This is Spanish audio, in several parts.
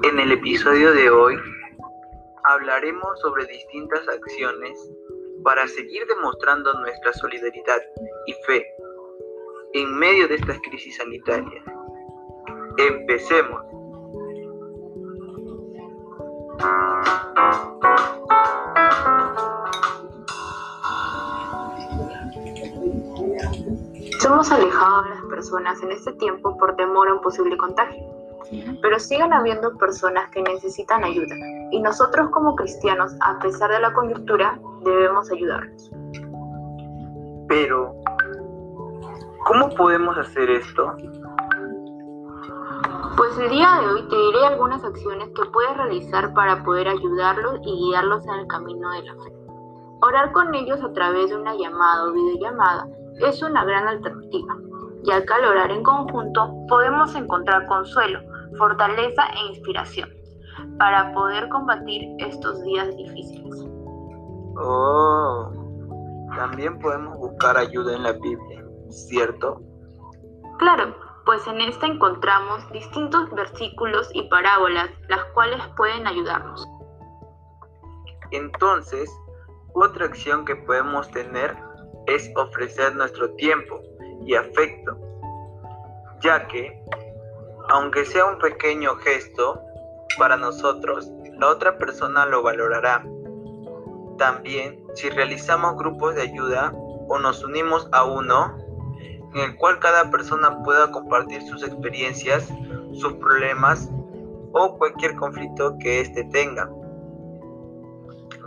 En el episodio de hoy hablaremos sobre distintas acciones para seguir demostrando nuestra solidaridad y fe en medio de estas crisis sanitarias. Empecemos. Somos alejados de las personas en este tiempo por temor a un posible contagio, pero siguen habiendo personas que necesitan ayuda y nosotros como cristianos, a pesar de la coyuntura, debemos ayudarlos. Pero, ¿cómo podemos hacer esto? Pues el día de hoy te diré algunas acciones que puedes realizar para poder ayudarlos y guiarlos en el camino de la fe. Orar con ellos a través de una llamada o videollamada es una gran alternativa, ya que al orar en conjunto podemos encontrar consuelo, fortaleza e inspiración para poder combatir estos días difíciles. Oh, también podemos buscar ayuda en la Biblia, ¿cierto? Claro, pues en esta encontramos distintos versículos y parábolas, las cuales pueden ayudarnos. Entonces, otra acción que podemos tener es ofrecer nuestro tiempo y afecto, ya que, aunque sea un pequeño gesto, para nosotros, la otra persona lo valorará. También, si realizamos grupos de ayuda o nos unimos a uno, en el cual cada persona pueda compartir sus experiencias, sus problemas o cualquier conflicto que éste tenga.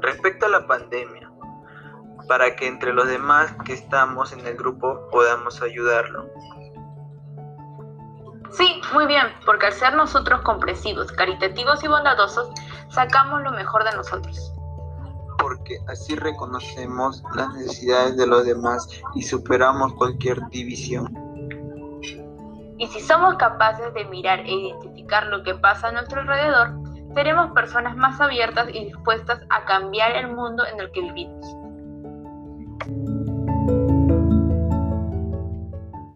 Respecto a la pandemia, para que entre los demás que estamos en el grupo podamos ayudarlo. Sí, muy bien, porque al ser nosotros comprensivos, caritativos y bondadosos, sacamos lo mejor de nosotros. Porque así reconocemos las necesidades de los demás y superamos cualquier división. Y si somos capaces de mirar e identificar lo que pasa a nuestro alrededor, seremos personas más abiertas y dispuestas a cambiar el mundo en el que vivimos.